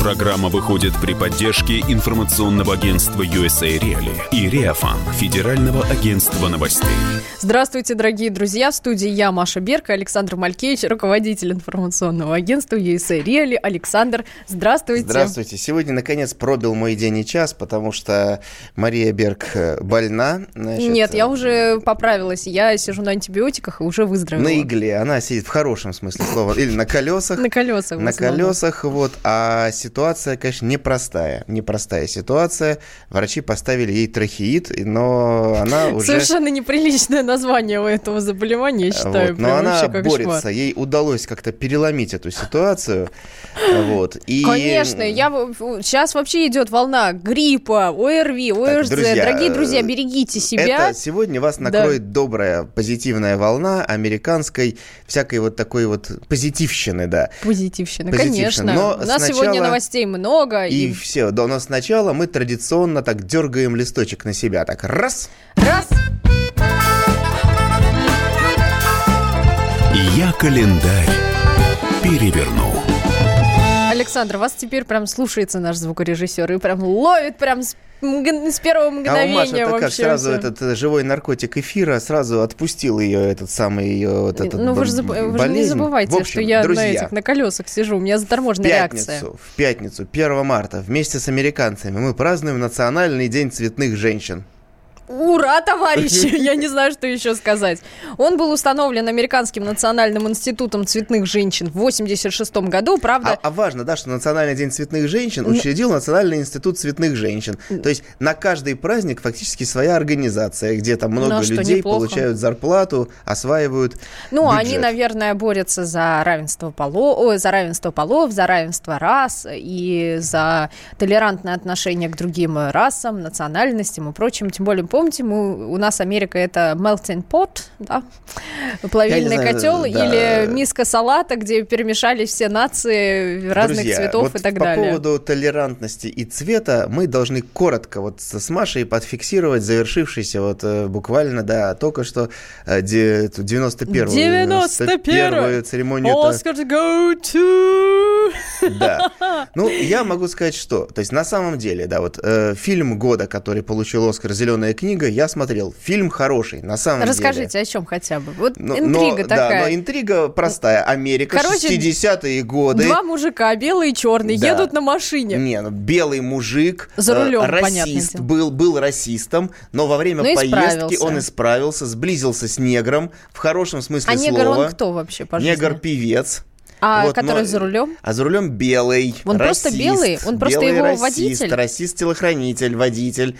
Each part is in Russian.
Программа выходит при поддержке информационного агентства USA Reali и Реафан, Федерального агентства новостей. Здравствуйте, дорогие друзья. В студии я, Маша Берка, Александр Малькевич, руководитель информационного агентства USA Reali. Александр, здравствуйте. Здравствуйте. Сегодня, наконец, пробил мой день и час, потому что Мария Берг э, больна. Значит, Нет, я уже поправилась. Я сижу на антибиотиках и уже выздоровела. На игле. Она сидит в хорошем смысле слова. Или на колесах. На колесах. На колесах, вот. А ситуация, конечно, непростая. Непростая ситуация. Врачи поставили ей трахеид, но она уже... Совершенно неприличное название у этого заболевания, я считаю. Вот. Но она борется. Кошмар. Ей удалось как-то переломить эту ситуацию. Вот. И... Конечно. Я... Сейчас вообще идет волна гриппа, ОРВИ, ОРЗ. Так, друзья, Дорогие друзья, берегите себя. Это сегодня вас накроет да. добрая, позитивная волна американской всякой вот такой вот позитивщины, да. Позитивщины, конечно. Но у нас сначала... сегодня новостей много. И, и все. Да, но сначала мы традиционно так дергаем листочек на себя. Так, раз. Раз. Я календарь переверну. Александр, вас теперь прям слушается наш звукорежиссер и прям ловит прям с с первого мгновения а у Маши это как сразу этот э, живой наркотик эфира сразу отпустил ее этот самый ее вот этот Ну вы же, заб... вы же не забывайте, общем, что я друзья, на этих на колесах сижу, у меня заторможенная пятницу, реакция. В пятницу, 1 марта, вместе с американцами мы празднуем Национальный день цветных женщин. Ура, товарищи! Я не знаю, что еще сказать. Он был установлен Американским национальным институтом цветных женщин в 86 году, правда... А, а важно, да, что Национальный день цветных женщин учредил Национальный институт цветных женщин. То есть на каждый праздник фактически своя организация, где там много ну, людей неплохо. получают зарплату, осваивают Ну, бюджет. они, наверное, борются за равенство полов, ой, за равенство полов, за равенство рас и за толерантное отношение к другим расам, национальностям и прочим. Тем более, помните, мы, у нас Америка это melting pot, да? плавильный знаю, котел, да. или миска салата, где перемешались все нации разных Друзья, цветов вот и так по далее. По поводу толерантности и цвета мы должны коротко вот с Машей подфиксировать завершившийся вот э, буквально, да, только что 91-ю 91 церемонию. Oscar to go to... Да. Ну, я могу сказать, что, то есть на самом деле, да, вот э, фильм года, который получил Оскар «Зеленая книга», я смотрел. Фильм хороший, на самом Расскажите, деле. Расскажите, о чем хотя бы. Вот но, интрига но, такая. Да, но интрига простая. Америка, Короче, 60-е годы. Два мужика, белый и черный, да. едут на машине. Не, ну, белый мужик, За рулем, э, расист, был, был расистом, но во время но поездки исправился. он исправился, сблизился с негром, в хорошем смысле а слова. А негр он кто вообще по Негр-певец. А вот, который но, за рулем? А за рулем белый. Он расист, просто белый? Он просто белый его расист, водитель? Расист-телохранитель, водитель.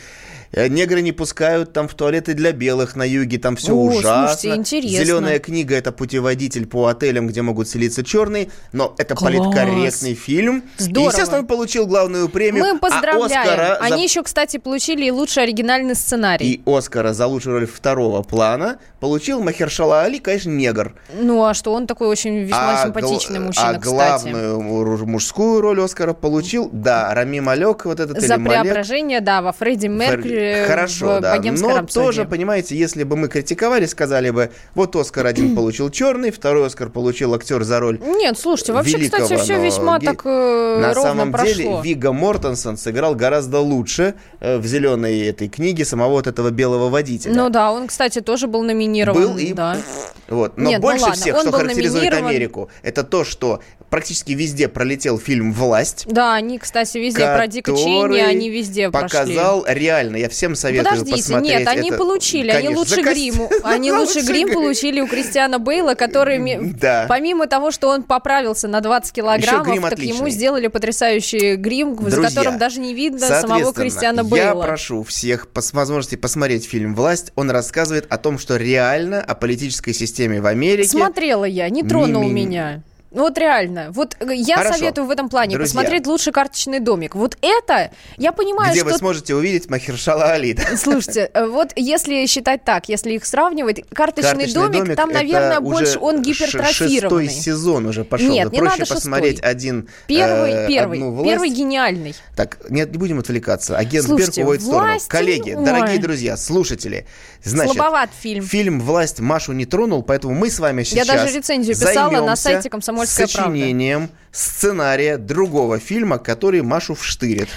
Э, негры не пускают там в туалеты для белых на юге, там все О, ужасно. Слушайте, интересно. Зеленая книга это путеводитель по отелям, где могут селиться черные, но это Класс. политкорректный фильм. Здорово. И, естественно, он получил главную премию. Мы поздравляем. А Оскара Они за... еще, кстати, получили и лучший оригинальный сценарий. И Оскара за лучшую роль второго плана получил Махершала Али, конечно, негр. Ну, а что он такой очень весьма а симпатичный гл... мужчина, А главную мужскую роль Оскара получил, да, Рами Малек, вот этот За преображение, да, во Фредди Меркьюри. Хорошо, да. Но рапсодии. тоже, понимаете, если бы мы критиковали, сказали бы, вот Оскар один получил черный, второй Оскар получил актер за роль Нет, слушайте, вообще, великого, кстати, все весьма ге... так э, На ровно самом прошло. деле Вига Мортенсон сыграл гораздо лучше э, в зеленой этой книге самого вот этого белого водителя. Ну да, он, кстати, тоже был номинирован. Был и... Да. Вот. Но Нет, больше ну ладно, всех, он что характеризует номинирован... Америку, это то, что практически везде пролетел фильм «Власть». Да, они, кстати, везде про Дика Чейни, они везде показал прошли. реально, я всем советую Подождите, посмотреть. нет, они это... получили, Конечно, они лучший грим, они лучший грим получили у Кристиана Бейла, который, да. помимо того, что он поправился на 20 килограммов, так ему сделали потрясающий грим, Друзья, за которым даже не видно самого Кристиана Бейла. Я прошу всех по возможности посмотреть фильм «Власть». Он рассказывает о том, что реально о политической системе в Америке... Смотрела я, не тронул ми- ми- меня. Ну вот реально. Вот э, я Хорошо. советую в этом плане Друзья. посмотреть лучше карточный домик. Вот это, я понимаю, Где что... вы сможете увидеть Махершала Али. Слушайте, э, вот если считать так, если их сравнивать, карточный, карточный домик, домик, там, наверное, больше он гипертрофированный. шестой сезон уже пошел. Нет, не Проще надо посмотреть шестой. один Первый, э, первый, первый гениальный. Так, нет, не будем отвлекаться. Агент Слушайте, Берг уводит в сторону. Коллеги, Ой. дорогие друзья, слушатели, значит... Слабоват фильм. Фильм «Власть» Машу не тронул, поэтому мы с вами сейчас Я даже рецензию писала на сайте «Комсомольская правда» сочинением сценария другого фильма, который Машу вштырит.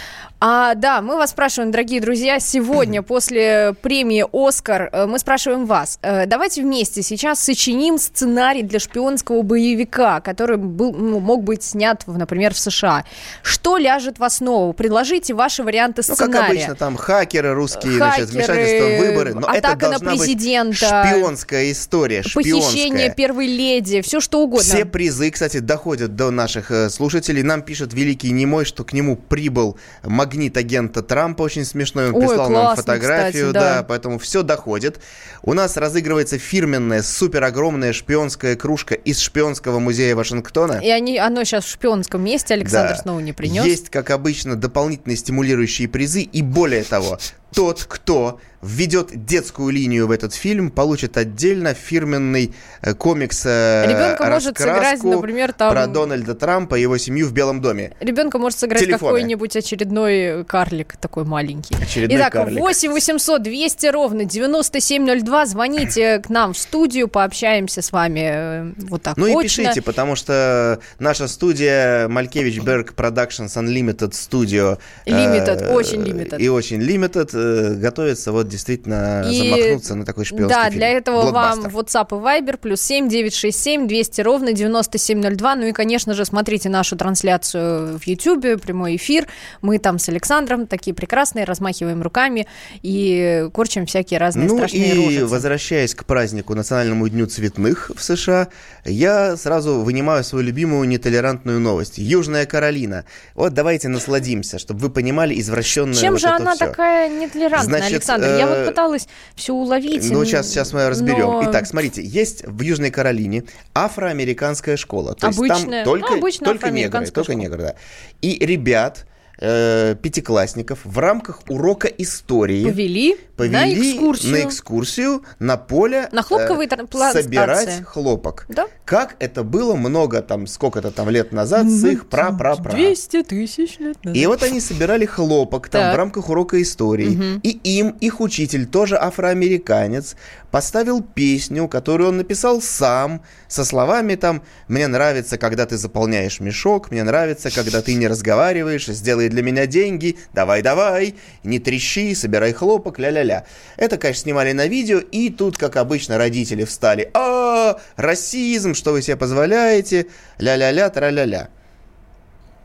А, да, мы вас спрашиваем, дорогие друзья, сегодня после премии «Оскар» э, мы спрашиваем вас. Э, давайте вместе сейчас сочиним сценарий для шпионского боевика, который был, ну, мог быть снят, например, в США. Что ляжет в основу? Предложите ваши варианты сценария. Ну, как обычно, там хакеры русские, хакеры, значит, вмешательство в выборы. Но атака это на президента. шпионская история, шпионская. Похищение первой леди, все что угодно. Все призы, кстати, доходят до наших э, слушателей. Нам пишет Великий Немой, что к нему прибыл магазин магнит агента Трампа, очень смешной, он Ой, прислал классно, нам фотографию, кстати, да. да, поэтому все доходит. У нас разыгрывается фирменная, супер огромная шпионская кружка из шпионского музея Вашингтона. И они, оно сейчас в шпионском месте, Александр да. снова не принес. Есть, как обычно, дополнительные стимулирующие призы, и более того, тот, кто введет детскую линию в этот фильм, получит отдельно фирменный э, комикс э, Ребенка может сыграть, например, там... про Дональда Трампа и его семью в Белом доме. Ребенка может сыграть какой-нибудь очередной карлик такой маленький. Очередной Итак, карлик. 8 800 200 ровно 9702. Звоните к нам в студию, пообщаемся с вами э, вот так Ну очно. и пишите, потому что наша студия Малькевич Берг Productions Unlimited Studio. Limited, э, очень limited. И очень limited э, готовится вот действительно и... замахнуться на такой шпионский Да, фильм. для этого вам WhatsApp и Viber плюс 7 967 200 ровно 9702. Ну и, конечно же, смотрите нашу трансляцию в YouTube, прямой эфир. Мы там с Александром такие прекрасные, размахиваем руками и корчим всякие разные ну страшные и рожицы. возвращаясь к празднику Национальному дню цветных в США, я сразу вынимаю свою любимую нетолерантную новость. Южная Каролина. Вот давайте насладимся, чтобы вы понимали извращенное Чем вот же она все. такая нетолерантная, Значит, Александр? Я вот э, пыталась все уловить. Ну, сейчас, сейчас мы разберем. Но... Итак, смотрите, есть в Южной Каролине афроамериканская школа. То обычная, есть там только, ну, только негры, только негры, да. И ребят э, пятиклассников в рамках урока истории повели, повели на экскурсию на, экскурсию на поле на хлопковые э, собирать хлопок. Да? Как это было много там, сколько-то там лет назад с их пра-пра-пра. 200 тысяч лет назад. И вот они собирали хлопок там так. в рамках урока истории. Угу. И им их учитель, тоже афроамериканец, поставил песню, которую он написал сам, со словами там «Мне нравится, когда ты заполняешь мешок, мне нравится, когда ты не разговариваешь, сделай для меня деньги, давай-давай, не трещи, собирай хлопок, ля-ля-ля». Это, конечно, снимали на видео, и тут, как обычно, родители встали «А, расизм, что вы себе позволяете, ля-ля-ля, тра-ля-ля».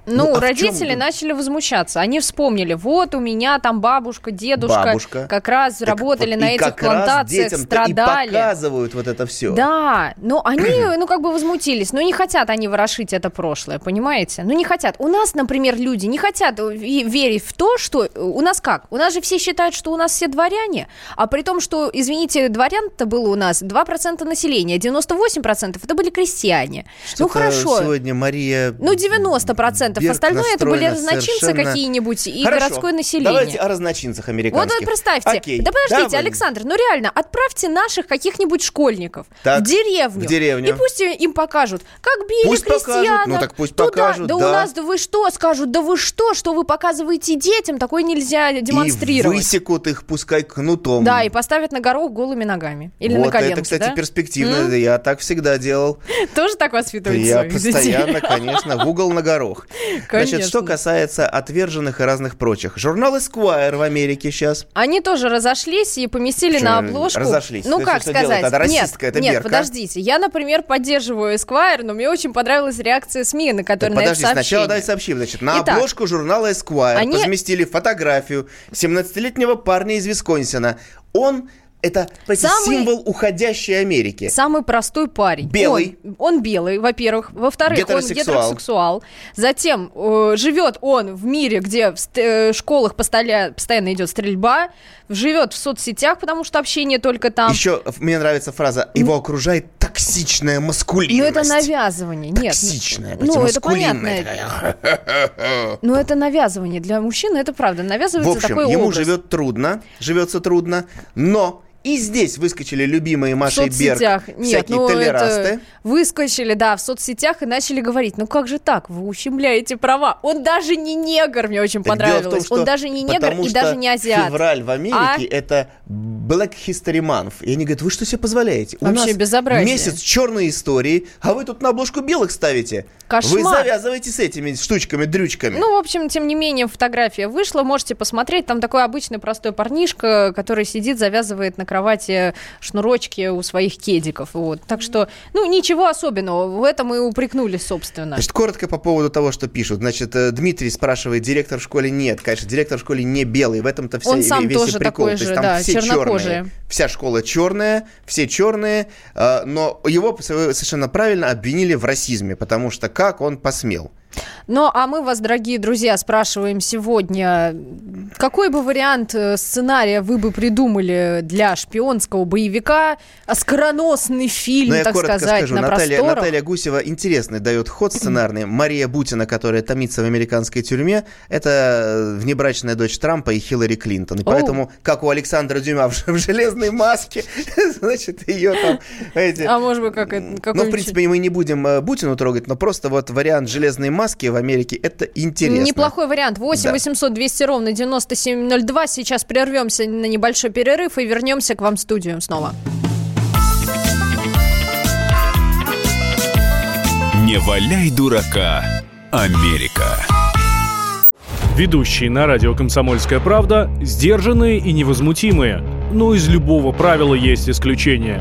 Ну, ну а родители начали возмущаться. Они вспомнили, вот у меня там бабушка, дедушка бабушка. как раз так работали вот, на этих плантациях, страдали. И показывают вот это все. Да, но они, ну, как бы возмутились. Но не хотят они ворошить это прошлое, понимаете? Ну, не хотят. У нас, например, люди не хотят верить в то, что... У нас как? У нас же все считают, что у нас все дворяне, а при том, что, извините, дворян-то было у нас 2% населения, 98% это были крестьяне. ну, хорошо. сегодня Мария... Ну, 90% процентов. Остальное это были разночинцы совершенно... какие-нибудь и Хорошо. городское население. Давайте о разночинцах американских. Вот, представьте. Окей. Да подождите, Давай. Александр, ну реально, отправьте наших каких-нибудь школьников так, в деревню. В деревню. И пусть им покажут, как били пусть крестьянок. Покажут. Ну так пусть туда. покажут, да, да. у нас, да вы что, скажут, да вы что, что вы показываете детям, такое нельзя демонстрировать. И высекут их, пускай кнутом. Да, и поставят на горох голыми ногами. Или вот на коленки, это, кстати, да? перспективно. Mm? Я так всегда делал. Тоже так воспитывают Я постоянно, конечно, в угол на горох. Значит, что касается отверженных и разных прочих. Журнал Esquire в Америке сейчас. Они тоже разошлись и поместили на обложку. Разошлись. Ну, как сказать? Это нет, это нет, подождите. Я, например, поддерживаю Esquire, но мне очень понравилась реакция СМИ, на которой так, на подожди, это сообщение. сначала дай сообщим. Значит, на обложку журнала Esquire они... разместили фотографию 17-летнего парня из Висконсина. Он это самый, символ уходящей Америки. Самый простой парень. Белый. Он, он белый, во-первых. Во-вторых, он гетеросексуал. Затем э, живет он в мире, где в э, школах постоянно, постоянно идет стрельба. Живет в соцсетях, потому что общение только там. Еще мне нравится фраза «его окружает токсичная маскулинность. Ну, это навязывание. Нет. Токсичная, ну, это понятно. Ну, это навязывание. Для мужчины это правда. Навязывается В общем, такой ему образ. живет трудно, живется трудно, но и здесь выскочили любимые в Машей Берг соцсетях. Нет, всякие ну толерасты. это выскочили, да, в соцсетях и начали говорить, ну как же так, вы ущемляете права. Он даже не негр, мне очень Так в понравилось. том, Он даже не негр и даже не азиат. февраль в Америке А? это Black History Month. И они говорят, вы что себе позволяете? У Вообще нас безобразие. месяц черной истории, а вы тут на обложку белых ставите. Кошмар. Вы завязываете с этими штучками, дрючками. Ну, в общем, тем не менее, фотография вышла, можете посмотреть. Там такой обычный простой парнишка, который сидит, завязывает на кровати шнурочки у своих кедиков. Вот. Так что, ну, ничего особенного. В этом и упрекнули, собственно. Значит, коротко по поводу того, что пишут. Значит, э, Дмитрий спрашивает, директор в школе нет. Конечно, директор в школе не белый. В этом-то вся, Он сам весь тоже прикол. такой То есть же, там да, все чернокожие. черные. Вся школа черная, все черные. э, Но его совершенно правильно обвинили в расизме, потому что как он посмел? Ну, а мы вас, дорогие друзья, спрашиваем сегодня, какой бы вариант э, сценария вы бы придумали для шпионского боевика, скороносный фильм, Но Ну, я так сказать, скажу, на Наталья, просторах? Наталья Гусева интересный дает ход сценарный. Мария Бутина, которая томится в американской тюрьме, это э, внебрачная дочь Трампа и Хиллари Клинтон. И поэтому, как у Александра Дюма в, железной маске, значит, ее там эти... А может быть, как это... Ну, в принципе, мы не будем э, Бутину трогать, но просто вот вариант железной маски в Америке, это интересно. Неплохой вариант. 8 Да. 800 200 ровно 9702. Сейчас прервемся на небольшой перерыв и вернемся к вам в студию снова. Не валяй дурака, Америка. Ведущие на радио «Комсомольская правда» сдержанные и невозмутимые. Но из любого правила есть исключение.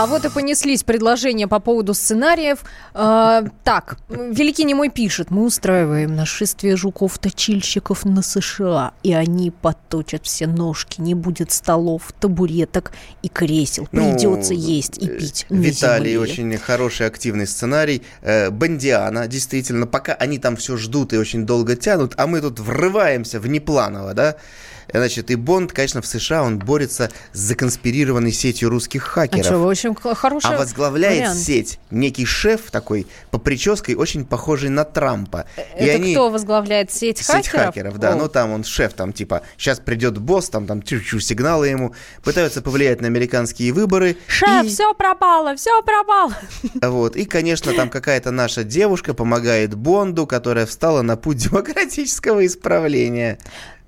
А вот и понеслись предложения по поводу сценариев. Э, так, Великий Немой пишет. Мы устраиваем нашествие жуков-точильщиков на США, и они подточат все ножки. Не будет столов, табуреток и кресел. Ну, Придется есть и пить Виталий, земле. очень хороший, активный сценарий. Э, Бондиана, действительно, пока они там все ждут и очень долго тянут, а мы тут врываемся внепланово, да? Значит, и Бонд, конечно, в США, он борется с законспирированной сетью русских А хакеров. что, очень х- хороший А возглавляет вариант. сеть некий шеф такой, по прической очень похожий на Трампа. И Это они- кто возглавляет сеть, Сеть хакеров? хакеров, да. О. Ну, там он шеф, там, типа, сейчас придет босс, там, там, чу-чу, сигналы ему. Пытаются повлиять на американские выборы. Шеф, И- все пропало, все пропало. Вот. И, конечно, там какая-то наша девушка помогает Бонду, которая встала на путь демократического исправления.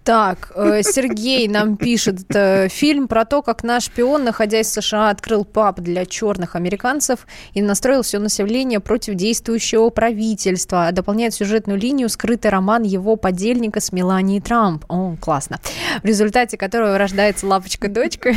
Так, э, Сергей нам пишет э, фильм про то, как наш шпион, находясь в США, открыл паб для черных американцев и настроил все население против действующего правительства. Дополняет сюжетную линию скрытый роман его подельника с Меланией Трамп. О, классно. В результате которого рождается лапочка-дочка,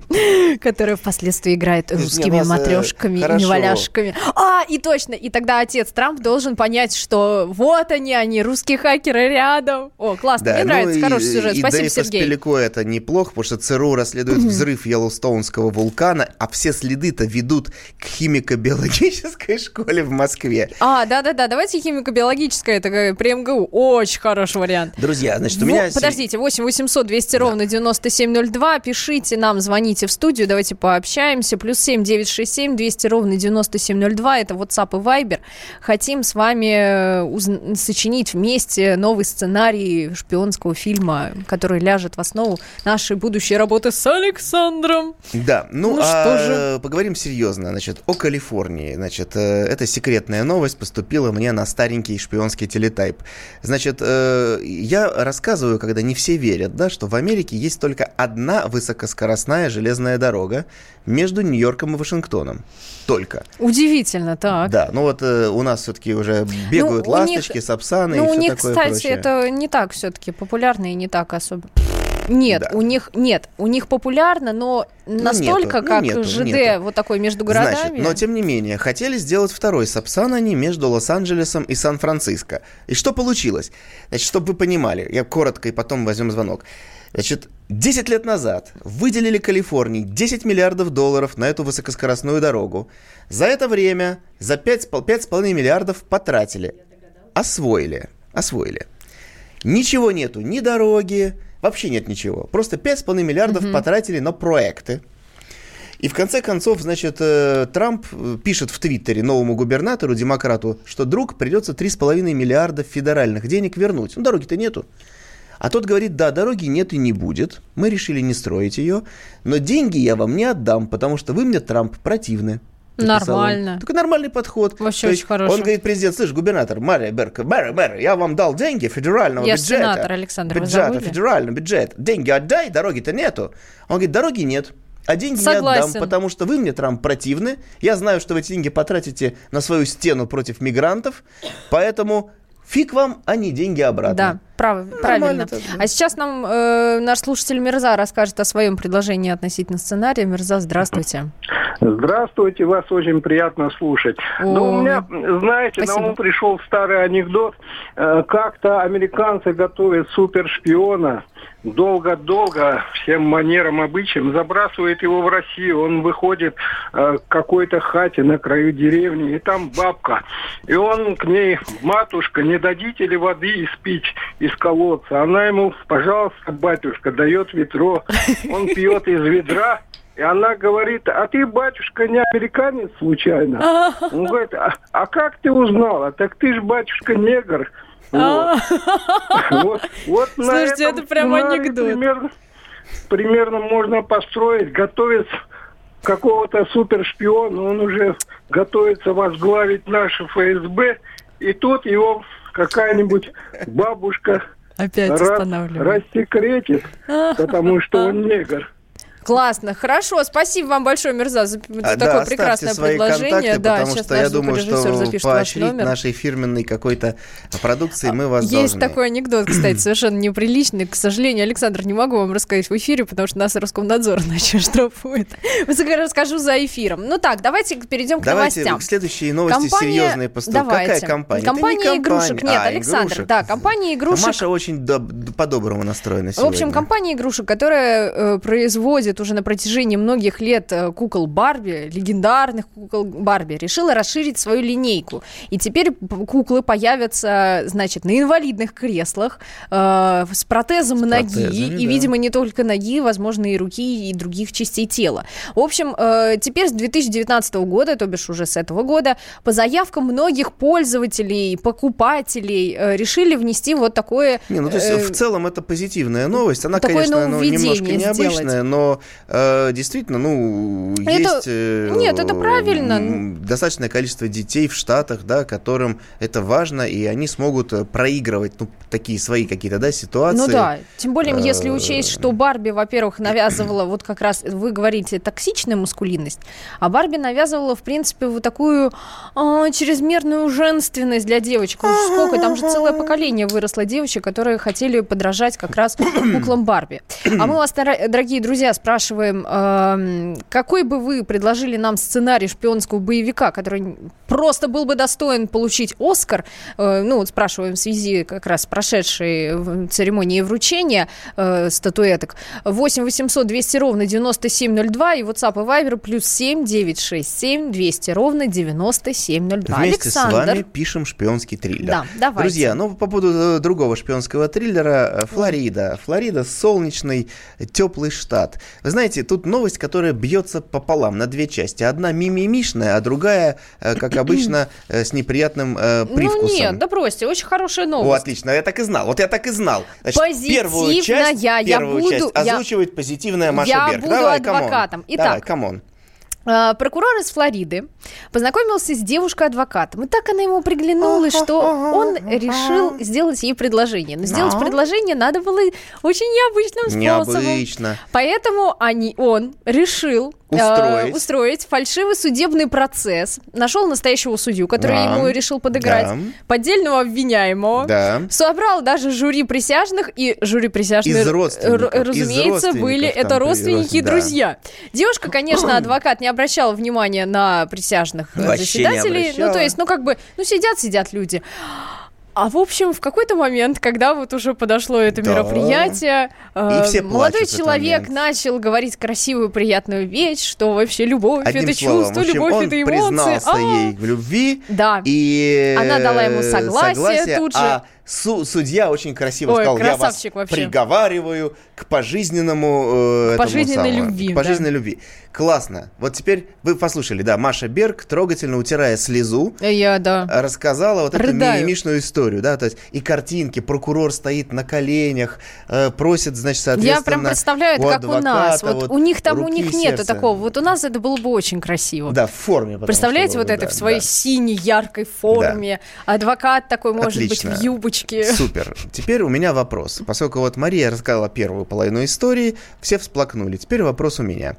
которая впоследствии играет русскими э, матрешками и неваляшками. А, и точно, и тогда отец Трамп должен понять, что вот они, они, русские хакеры рядом. О, классно, мне ну нравится, и- хороший сюжет. И Спасибо, Дэйв Сергей. Пелико это неплохо, потому что ЦРУ расследует взрыв Йеллоустоунского вулкана, а все следы-то ведут к химико-биологической школе в Москве. А, да-да-да, давайте химико-биологическое, это при МГУ. Очень хороший вариант. Друзья, значит, у Во- меня... Подождите, 8 800 200 ровно 9702. Пишите нам, звоните в студию, давайте пообщаемся. Плюс 7 967 200 ровно 9702. Это WhatsApp и Viber. Хотим с вами э, уз- сочинить вместе новый сценарий шпионского фильма, который ляжет в основу нашей будущей работы с Александром. Да, ну, Ну, а что же? поговорим серьезно, значит, о Калифорнии. Значит, э, это секретная новость поступила мне на старенький шпионский телетайп. Значит, э, я рассказываю, когда не все верят, да, что в Америке есть только одна высокоскоростная железная дорога между Нью-Йорком и Вашингтоном. Только. Удивительно, так. Да, ну вот э, у нас все-таки уже бегают у них- ласточки, сапсаны Ну, и у все них, такое кстати, прочее. это не так все-таки популярно и не так особо. Нет, Да. у них нет, у них популярно, но настолько, нету, ну, как нету, ЖД, нету. вот такой между городами. Значит, но тем не менее, хотели сделать второй Сапсан они между Лос-Анджелесом и Сан-Франциско. И что получилось? Значит, чтобы вы понимали, я коротко и потом возьмем звонок. Значит, 10 лет назад выделили Калифорнии 10 миллиардов долларов на эту высокоскоростную дорогу. За это время за 5,5 миллиардов потратили. Освоили. Освоили. Ничего нету, ни дороги, вообще нет ничего. Просто 5,5 миллиардов потратили на проекты. И в конце концов, значит, э, Трамп э, пишет в Твиттере новому губернатору, демократу, что, друг, придется 3,5 миллиарда федеральных денег вернуть. Ну, дороги-то нету. А тот говорит, да, дороги нет и не будет. Мы решили не строить ее. Но деньги я вам не отдам, потому что вы мне, Трамп, противны. Написал он. Нормально. Такой нормальный подход. Вообще То очень хороший. Он говорит, президент, слышь, губернатор, мэр, мэр, мэр, мэр, я вам дал деньги федерального Я бюджета. сенатор, Александр, вы бюджета, забыли? федеральный бюджет. Деньги отдай, дороги-то нету. Он говорит, дороги нет. А деньги не Согласен. отдам, потому что вы мне, Трамп, противны. Я знаю, что вы эти деньги потратите на свою стену против мигрантов. Поэтому фиг вам, а не деньги обратно. Да, прав- правильно. так, да. А сейчас нам э, наш слушатель Мирза расскажет о своем предложении относительно сценария. Мирза, здравствуйте. Здравствуйте, вас очень приятно слушать. Ну, Ой. у меня, знаете, Спасибо. на ум пришел старый анекдот. Э, Как-то американцы готовят супершпиона. Долго-долго, всем манерам, обычаям, забрасывает его в Россию. Он выходит э, к какой-то хате на краю деревни, и там бабка. И он к ней, матушка, не дадите ли воды испить из колодца? Она ему, пожалуйста, батюшка, дает ведро. Он пьет из ведра, и она говорит, а ты, батюшка, не американец случайно? Он говорит, а, а как ты узнала? Так ты ж, батюшка, негр. Вот. Вот, вот Слушайте, это прям анекдот. Примерно, можно построить, готовить какого-то супершпиона, он уже готовится возглавить наше ФСБ, и тут его какая-нибудь бабушка Опять раз- рассекретит, потому что он негр. Классно, хорошо, спасибо вам большое, Мирза, за А, такое да, прекрасное свои предложение. контакты, да, потому что я думаю, что поощрить нашей фирменной какой-то продукции мы вас Есть должны. такой анекдот, кстати, совершенно неприличный. К сожалению, Александр, не могу вам рассказать в эфире, потому что нас Роскомнадзор иначе штрафует. Расскажу за эфиром. Ну так, давайте перейдем к Давайте новостям. следующие новости Компания- серьезные поступают. Какая компания? Это не Компания игрушек. компания. Нет, А, Александр, игрушек. да, компания игрушек. Маша очень доб- по-доброму настроена В сегодня. общем, компания игрушек, которая э, производит уже на протяжении многих лет э, кукол Барби, легендарных кукол Барби, решила расширить свою линейку. И теперь куклы появятся, значит, на инвалидных креслах, э, с протезом С ноги, протезами, и, да. видимо, не только ноги, возможно, и руки, и других частей тела. В общем, э, теперь с 2019 года, то бишь уже с этого года, по заявкам многих пользователей, покупателей, э, решили внести вот такое... Не, ну то есть э, в целом это позитивная новость. Она, конечно, ну, немножко необычная, сделать. но э, действительно, ну, Это- есть э, нет, это правильно. достаточное количество детей в Штатах, да, которым это важно, и они смогут э, проигрывать ну, такие свои какие-то да, ситуации. Ну да, тем более, если Э, учесть, что Барби, во-первых, навязывала, вот как раз вы говорите, токсичная мускулинность, а Барби навязывала, в принципе, вот такую а, чрезмерную женственность для девочек. Уж Сколько, там же целое поколение выросло девочек, которые хотели подражать как раз куклам Барби. А мы вас, дорогие друзья, спрашиваем, эм, какой бы вы предложили нам сценарий шпионского боевика, который просто был бы достоин получить Оскар, Э, ну, вот спрашиваем в связи как раз с прошедшей в- церемонией вручения э, статуэток. 8 800 200 ровно 9702 и WhatsApp и Viber плюс 7 967 200 ровно 9702. Вместе с Александр. вами пишем шпионский триллер. Да, давайте. Друзья, ну по поводу э, другого шпионского триллера, э, Флорида. Флорида солнечный, теплый штат. Вы знаете, тут новость, которая бьется пополам на две части. Одна мимимишная, а другая, э, как обычно, э, с неприятным э, привкусом. Ну нет, да бросьте, очень хорошая О, новость. отлично, я так и знал. Вот я так и знал. первую Позитивная, часть, я первую буду- часть я- озвучивает позитивная Маша я Берг. буду Давай, come on. адвокатом. Итак, Давай, come on. А, Прокурор из Флориды познакомился с девушкой-адвокатом. И так она ему приглянулась, что он решил сделать ей предложение. Но сделать предложение надо было очень необычным способом. Необычно. Поэтому они, он решил Устроить. Э, устроить фальшивый судебный процесс. Нашел настоящего судью, который Да. ему решил подыграть. Да. Поддельного обвиняемого. Да. Собрал даже жюри присяжных, и жюри присяжных, Из из разумеется, были это родственники и да. друзья. Девушка, конечно, адвокат не обращала внимания на присяжных э, Вообще заседателей. Ну, то есть, ну, как бы, ну, сидят-сидят люди. А в общем, в какой-то момент, когда вот уже подошло это Да. мероприятие, э, молодой человек начал говорить красивую, приятную вещь, что вообще любовь Одним это словом, чувство, общем, любовь он это эмоции. признался А, ей в любви. Да. И Она дала ему э, согласие тут же. А су- судья очень красиво Ой, сказал, я вас вообще. приговариваю к пожизненному... э, этому пожизненной самому, любви, К пожизненной любви. Классно. Вот теперь вы послушали, да, Маша Берг, трогательно утирая слезу, Я, да. рассказала вот эту Рыдаю. мимимишную историю, да, то есть и картинки, прокурор стоит на коленях, э, просит, значит, соответственно... Я прям представляю, это как у нас. адвоката Вот, у них там, у них нету сердца. такого. Вот у нас это было бы очень красиво. Да, в форме. Представляете, что, вот это да, в своей да. синей, яркой форме. Адвокат такой, может Отлично. быть, в юбочке. Супер. Теперь у меня вопрос. Поскольку вот Мария рассказала первую половину истории, все всплакнули. Теперь вопрос у меня.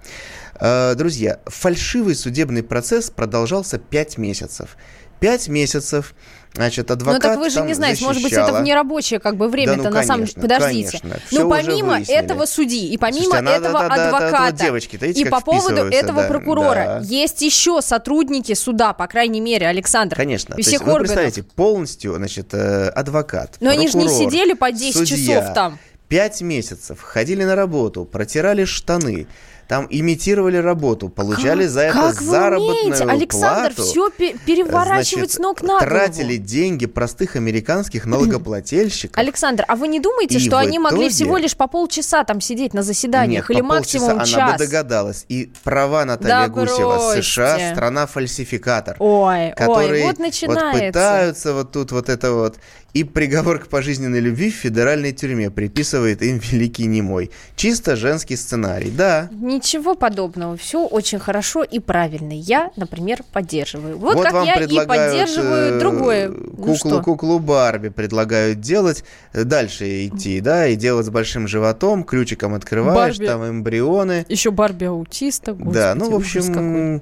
Э, Друзья, фальшивый судебный процесс продолжался 5 месяцев. 5 месяцев, значит, Ну адвокат так вы же не знаете, может быть, это защищала. в нерабочее как бы время-то Да ну, на самом конечно, Подождите. конечно. Ну помимо этого судьи и помимо Слушайте, этого да, да, да, да, адвоката девочки-то, видите, и по поводу этого да, прокурора да. есть еще сотрудники суда, по крайней мере, Александр. Конечно. И То всех есть вы органов. представляете, полностью, значит, э, адвокат, Но они же не прокурор, сидели по 10 судья, часов там. Пять месяцев ходили на работу, протирали штаны, там имитировали работу, получали за это как вы заработную умеете, Александр, плату. все переворачивать Значит, с ног на голову. Тратили деньги простых американских налогоплательщиков. Александр, а вы не думаете, И что они могли итоге- всего лишь по полчаса там сидеть на заседаниях Нет, или по полчаса максимум она час? бы догадалась. И права Наталья Да Гусева, бросьте. США, страна-фальсификатор. Ой, которые ой, вот начинается. пытаются вот тут вот это вот. И приговор к пожизненной любви в федеральной тюрьме приписывает им великий немой. Чисто женский сценарий, да. Ничего подобного. Все очень хорошо и правильно. Я, например, поддерживаю. Вот, как вам я и поддерживаю э, другое. Ну Куклу, Барби предлагают делать, э, дальше идти, да, и делать с большим животом, ключиком открываешь, Барби. там эмбрионы. Еще Барби аутиста. да, ну, в господи, ужас какой.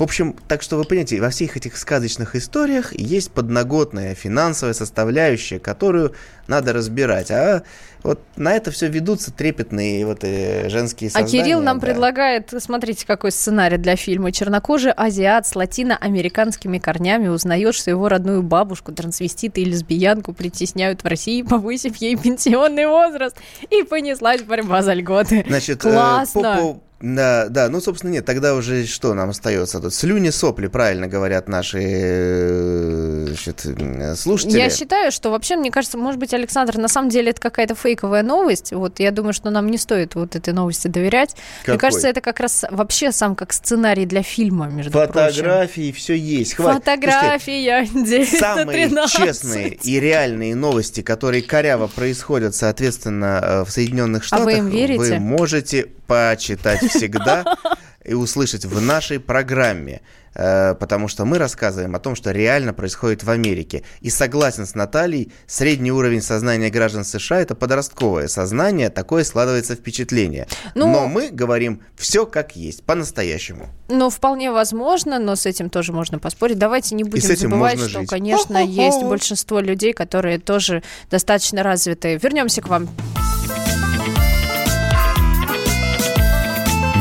В общем, так что вы понимаете, во всех этих сказочных историях есть подноготная финансовая составляющая, которую надо разбирать. А вот на это все ведутся трепетные вот э, женские А создания. Кирилл нам да. предлагает, смотрите, какой сценарий для фильма. Чернокожий азиат с латиноамериканскими корнями узнает, что его родную бабушку, трансвестита и лесбиянку притесняют в России, повысив ей пенсионный возраст. И понеслась борьба за льготы. Значит, э, Классно. по- по- да, да, ну, собственно, нет, тогда уже что нам остается тут? Слюни, сопли, правильно говорят наши э, значит, слушатели. Я считаю, что вообще, мне кажется, может быть, Александр, на самом деле это какая-то фейковая новость. Вот я думаю, что нам не стоит вот этой новости доверять. Мне Какой? кажется, это как раз вообще сам как сценарий для фильма, между прочим. Фотографии, все есть. Хватит. Фотография Самые 913. честные и реальные новости, которые коряво происходят, соответственно, э, в Соединенных А Штатах, вы им верите? вы можете почитать всегда и услышать в нашей программе. Э, Потому что мы рассказываем о том, что реально происходит в Америке. И согласен с Натальей, средний уровень сознания граждан США это подростковое сознание, такое складывается впечатление. Ну- Но мы говорим все как есть, по-настоящему. Ну, вполне возможно, но с этим тоже можно поспорить. Давайте не будем с этим забывать, можно что, жить. конечно, Хо-хо-хо. есть большинство людей, которые тоже достаточно развитые. Вернемся к вам.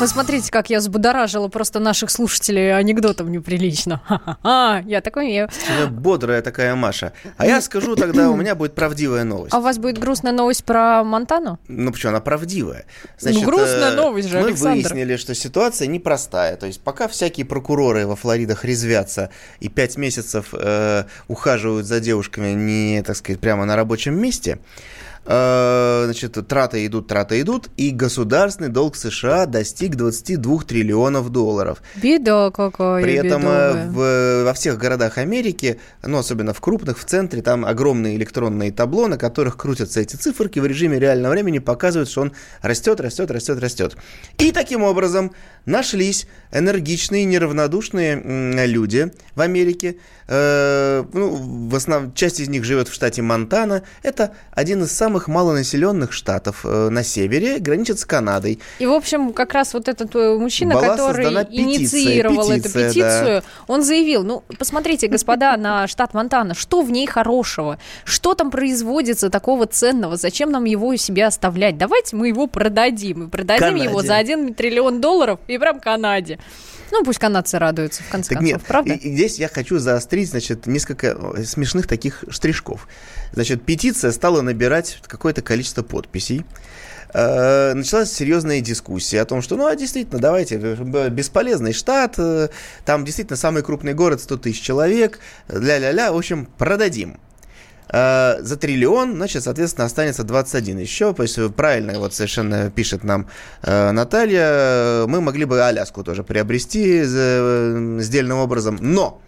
Вы смотрите, как я взбудоражила просто наших слушателей анекдотом неприлично. Ха-ха-ха, я такой умею. Бодрая такая Маша. А я скажу тогда, у меня будет правдивая новость. А у вас будет грустная новость про Монтану? Ну почему, она правдивая. Ну, грустная э, новость же, Мы Александр. выяснили, что ситуация непростая. То есть пока всякие прокуроры во Флоридах резвятся и пять месяцев э, ухаживают за девушками не, так сказать, прямо на рабочем месте, значит, траты идут, траты идут, и государственный долг США достиг 22 триллионов долларов. Беда какая, При этом э, бедовая. в, во всех городах Америки, ну, особенно в крупных, в центре, там огромные электронные табло, на которых крутятся эти циферки в режиме реального времени, показывают, что он растет, растет, растет, растет. И таким образом нашлись энергичные, неравнодушные люди в Америке. Э, ну, в основном, часть из них живет в штате Монтана. Это один из самых малонаселенных штатов э, на севере, граничит с Канадой. И, в общем, как раз вот этот э, мужчина, Была который петиция, инициировал эту петиция, петицию, он заявил, ну, посмотрите, господа, на штат Монтана, что в ней хорошего? Что там производится такого ценного? Зачем нам его себе оставлять? Давайте мы его продадим. И продадим Канаде. его за 1 триллион долларов и прям Канаде. Ну, пусть канадцы радуются, в конце Так концов, нет, правда? И, и здесь я хочу заострить, значит, несколько э, смешных таких штришков. Значит, петиция стала набирать какое-то количество подписей. Э, Началась серьезная дискуссия о том, что, ну, а действительно, давайте, э, бесполезный штат, там действительно самый крупный город, 100 тысяч человек, ля-ля-ля, в общем, продадим. Э, За триллион, значит, соответственно, останется 21 еще. То есть э, правильно вот совершенно пишет нам э, Наталья. э, Мы могли бы Аляску тоже приобрести э, сдельным образом. Но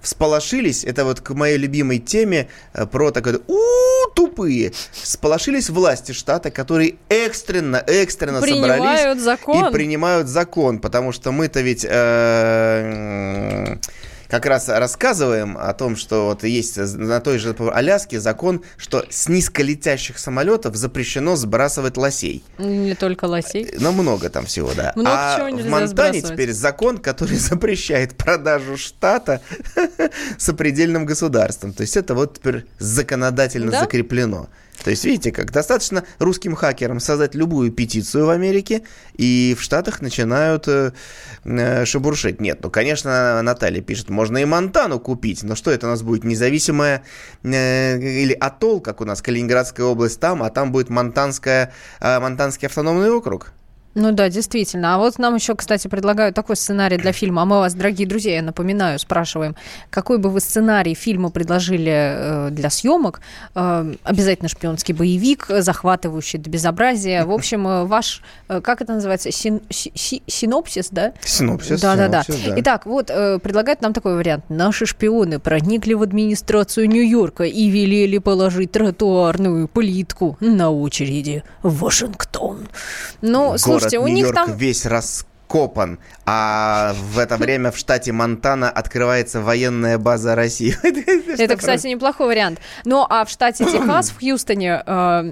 всполошились, это вот к моей любимой теме э, про такое у тупые. Сполошились власти штата, которые экстренно, экстренно собрались Принимают закон. и принимают закон, потому что мы-то ведь э, как раз рассказываем о том, что вот есть на той же Аляске закон, что с низколетящих самолетов запрещено сбрасывать лосей. Не только лосей. Но много там всего, да. Много а чего в нельзя Монтане сбрасывать. теперь закон, который запрещает продажу штата сопредельным государством. То есть это вот теперь законодательно Да? закреплено. То есть, видите, как достаточно русским хакерам создать любую петицию в Америке, и в Штатах начинают э, э, шебуршить. Нет, ну, конечно, Наталья пишет, можно и Монтану купить, но что это у нас будет независимая э, или атолл, как у нас Калининградская область там, а там будет Монтанская, э, Монтанский автономный округ. Ну да, действительно. А вот нам еще, кстати, предлагают такой сценарий для фильма. А мы вас, дорогие друзья, я напоминаю, спрашиваем, какой бы вы сценарий фильма предложили э, для съемок? Э, обязательно шпионский боевик, захватывающий до безобразия. В общем, э, ваш, э, как это называется, Син- си- си- синопсис, да? Синопсис. Да-да-да. синопсис, да. Итак, вот э, предлагают нам такой вариант. Наши шпионы проникли в администрацию Нью-Йорка и велели положить тротуарную плитку на очереди в Вашингтон. Ну, Город слушайте, у них Нью-Йорк там... весь раскопан, а в это время в штате Монтана открывается военная база России. Это, кстати, неплохой вариант. Ну, а в штате Техас, в Хьюстоне, э,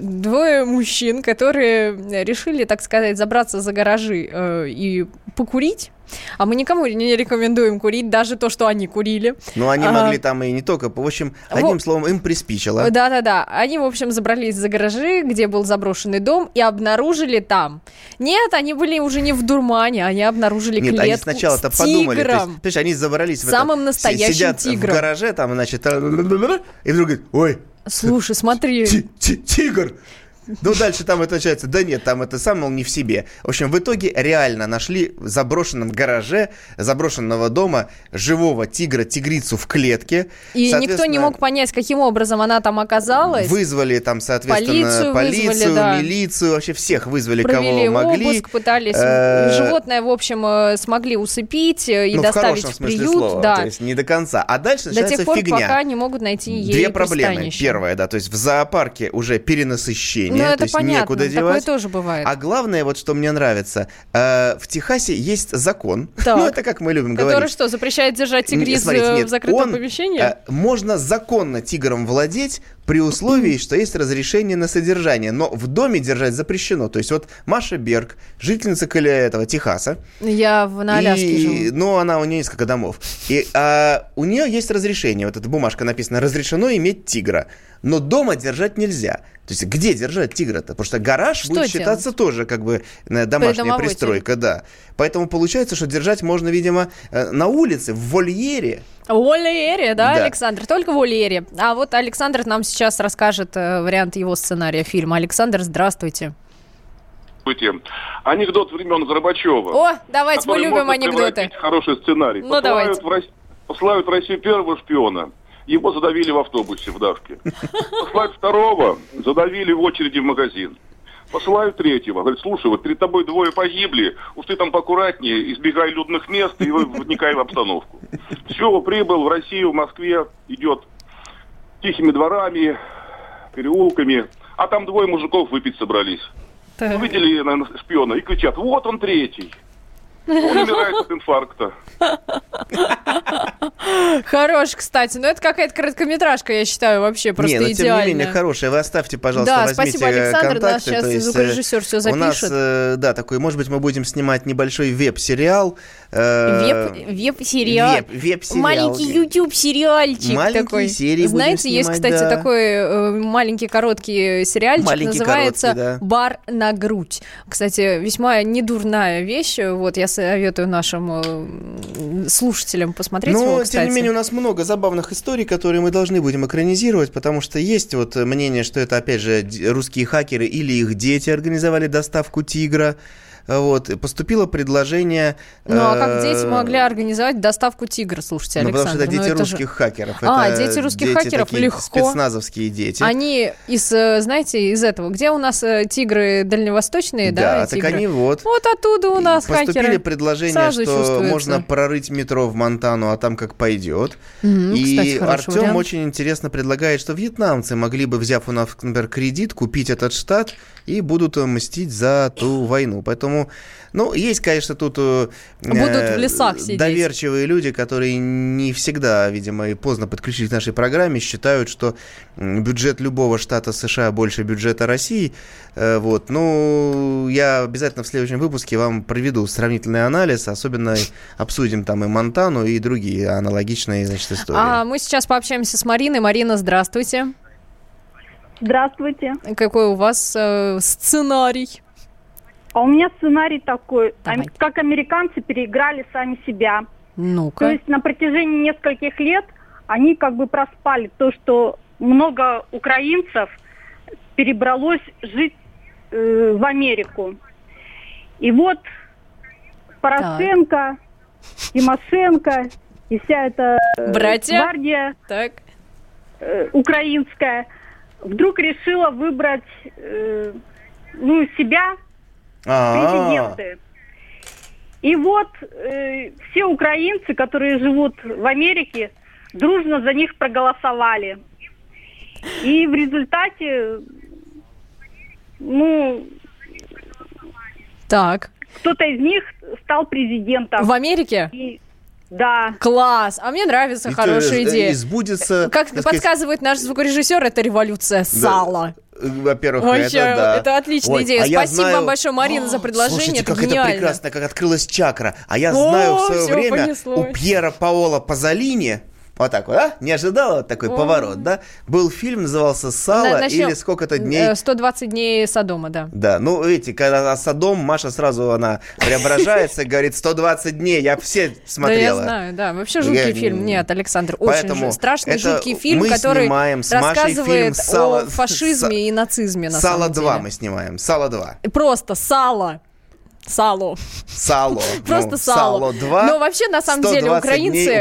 двое мужчин, которые решили, так сказать, забраться за гаражи э, и покурить. А мы никому не рекомендуем курить, даже то, что они курили. Ну, они Ага. могли там и не только. В общем, одним словом, им приспичило. Да-да-да. Они, в общем, забрались за гаражи, где был заброшенный дом, и обнаружили там. Нет, они были уже не в дурмане, они обнаружили Нет, клетку они сначала-то подумали. То есть, тигром. понимаешь, они забрались в Самым это, настоящим сидят тигром. в гараже, там, значит, и вдруг говорит, ой, Слушай, смотри. ти- ти- тигр. Ну, дальше там это начинается, да нет, там это сам, мол, не в себе. В общем, в итоге реально нашли в заброшенном гараже заброшенного дома живого тигра, тигрицу в клетке. И никто не мог понять, каким образом она там оказалась. Вызвали там, Полицию соответственно, полицию, вызвали, да. милицию, вообще всех вызвали, Провели кого могли. обыск, пытались Э, животное, в общем, э, смогли усыпить и ну, в доставить в смысле приют. слова, да. то есть не до конца. А дальше До начинается тех пор, фигня. пока не могут найти ей Две проблемы. пристанище. Первое, да, то есть в зоопарке уже перенасыщение, Ну, то это есть понятно, некуда такое девать. тоже бывает. А главное, вот что мне нравится, э, в Техасе есть закон, Так. ну это как мы любим Который говорить. что, запрещает держать тигриз смотрите, э, нет, в закрытом он, помещении? э, можно законно тигром владеть при условии, что есть разрешение на содержание, но в доме держать запрещено. То есть вот Маша Берг, жительница этого Техаса, Я в, на Аляске и, живу. Ну, она у нее несколько домов. И а, у нее есть разрешение. Вот эта бумажка написана: разрешено иметь тигра. Но дома держать нельзя. То есть где держать тигра-то? Потому что гараж Что будет считаться делать? тоже как бы э, домашняя пристройка, да. Поэтому получается, что держать можно, видимо, э, на улице, в вольере. В вольере, да, Да. Александр? Только в вольере. А вот Александр нам сейчас расскажет э, вариант его сценария фильма. Александр, здравствуйте. Здравствуйте. Анекдот времен Горбачева. О, давайте, мы любим анекдоты. хороший сценарий. Ну, посылают, давайте. В Россию, посылают в Россию первого шпиона. Его задавили в автобусе в давке. Посылают второго, задавили в очереди в магазин. Посылают третьего. Говорит, слушай, вот перед тобой двое погибли, уж ты там поаккуратнее, избегай людных мест и вникай в обстановку. Все, прибыл в Россию, в Москве, идет тихими дворами, переулками, а там двое мужиков выпить собрались. Так. Увидели наверное, шпиона и кричат, вот он третий. Он умирает от инфаркта. Хорош, кстати. Но это какая-то короткометражка, я считаю, вообще просто не, но идеальная. тем не менее, хорошая. Вы оставьте, пожалуйста, Да, возьмите спасибо, Александр. контакты. Наш сейчас э, звукорежиссер всё У нас, запишет. э, да, такой, может быть, мы будем снимать небольшой веб-сериал. Э, Веб, веб-сериал. Веб, веб-сериал. Маленький YouTube-сериальчик Маленькие такой. серии Знаете, есть, кстати, да. такой э, маленький короткий сериальчик, Маленький, называется короткий, да. «Бар на грудь». Кстати, весьма недурная вещь. Вот, я советую нашим э, слушателям посмотреть Но, его, тем не менее, у нас много забавных историй, которые мы должны будем экранизировать, потому что есть вот мнение, что это, опять же, русские хакеры или их дети организовали доставку тигра. Вот, поступило предложение... Ну, а как э, дети могли организовать доставку тигра, слушайте, Ну, потому Александр? что это Ну, дети это же- русских хакеров. А, дети русских дети хакеров, легко. Спецназовские дети. Они из, э, знаете, из этого, где у нас э, тигры дальневосточные, да, да, так они вот. Вот оттуда у нас Поступили хакеры. предложения, Сразу что можно прорыть метро в Монтану, а там как пойдет. И Артем очень интересно предлагает, что вьетнамцы могли бы, взяв у нас, например, кредит, купить этот штат и будут мстить за ту войну. Поэтому, ну, есть, конечно, тут э, Будут в лесах сидеть. доверчивые люди, которые не всегда, видимо, и поздно подключились к нашей программе, считают, что бюджет любого штата США больше бюджета России. Э, Вот. Ну, я обязательно в следующем выпуске вам проведу сравнительный анализ, особенно обсудим там и Монтану, и другие аналогичные, значит, истории. А мы сейчас пообщаемся с Мариной. Марина, здравствуйте. Здравствуйте. Какой у вас э, сценарий? А у меня сценарий такой, Давай. ам- как американцы переиграли сами себя. То Ну-ка. есть на протяжении нескольких лет они как бы проспали то, что много украинцев перебралось жить э, в Америку. И вот Порошенко, Тимошенко и вся эта э, Братья? гвардия Так. э, украинская вдруг решила выбрать э, ну, себя Президенты. И вот э, все украинцы, которые живут в Америке, дружно за них проголосовали. И в результате, ну, Так. кто-то из них стал президентом. В Америке? И, да. Класс. А мне нравится и то, хорошая э, идея. Избудется, Как так сказать, подсказывает наш звукорежиссер, это революция сала. Во-первых, Вообще, это да. это отличная Ой, идея. а Спасибо знаю- вам большое, Марина, за предложение. Слушайте, это как гениально. это прекрасно, как открылась чакра. А я О, знаю в свое время понеслось. у Пьера Паола Пазолини, вот так вот, а? Не ожидала вот такой О. поворот, да? Был фильм, назывался «Сало» На- начнем. или «Сколько-то дней». Э, 120 дней Содома, да. Да, ну, видите, когда Садом, Маша сразу, она преображается, говорит, 120 дней, я все Да, я смотрела. знаю, да. Вообще жуткий фильм. Нет, Александр, очень страшный, жуткий фильм, который рассказывает «Сало- о фашизме и нацизме, на «Сало самом 2» деле. мы снимаем, «Сало 2». Просто сало. Сало. Сало. Просто ну, сало. 2. Но вообще, на самом деле, 120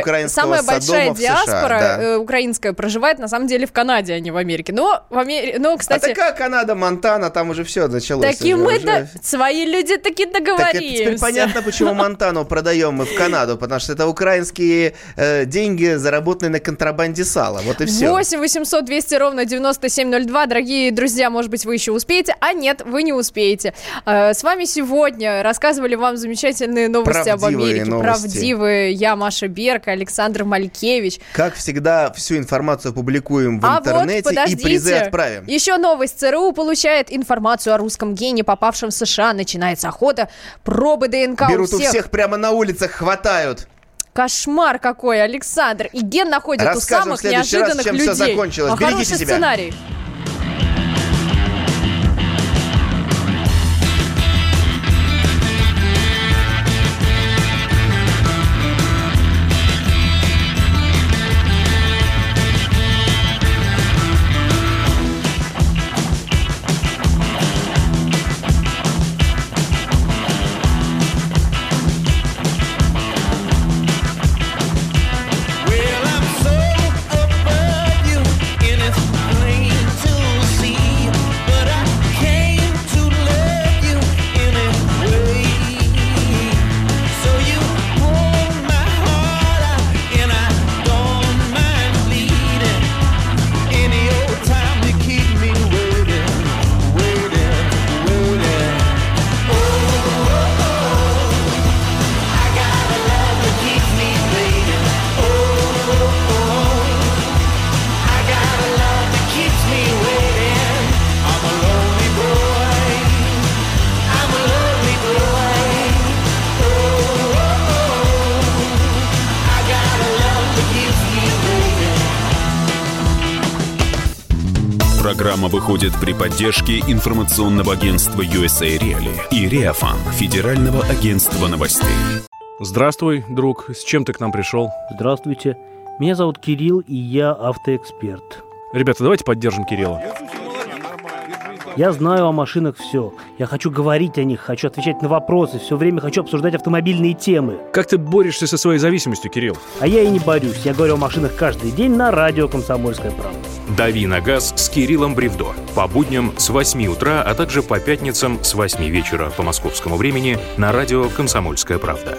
украинцы, самая большая в США, диаспора да. э, украинская проживает, на самом деле, в Канаде, а не в Америке. Но, в Америке, но А кстати, такая Канада, Монтана, там уже все началось. такие мы, уже. свои люди таки Так договорились. теперь понятно, почему Монтану продаем мы в Канаду, потому что это украинские э, деньги, заработанные на контрабанде сала. Вот и все. 8 800 200 ровно 9702. Дорогие друзья, может быть, вы еще успеете, а нет, вы не успеете. Э, С вами сегодня рассказывали вам замечательные новости об Правдивые Америке. новости. Правдивые. Я Маша Берка, Александр Малькевич. Как всегда, всю информацию публикуем в а интернете вот, и призы отправим. Еще новость. ЦРУ получает информацию о русском гене, попавшем в США. Начинается охота. Пробы ДНК Берут у всех. у всех прямо на улицах, хватают. Кошмар какой, Александр. И ген находят у Расскажем в самых следующий раз, неожиданных чем людей. всё закончилось. А Берегите хороший себя. сценарий. Программа выходит при поддержке информационного агентства USA Reali и Реафан, Федерального агентства новостей. Здравствуй, друг. С чем ты к нам пришел? Здравствуйте. Меня зовут Кирилл, и я автоэксперт. Ребята, давайте поддержим Кирилла. Я знаю о машинах все. Я хочу говорить о них, хочу отвечать на вопросы, все время хочу обсуждать автомобильные темы. Как ты борешься со своей зависимостью, Кирилл? А я и не борюсь. Я говорю о машинах каждый день на радио «Комсомольская правда». «Дави на газ» с Кириллом Бревдо. По будням с 8 утра, а также по пятницам с 8 вечера по московскому времени на радио «Комсомольская правда».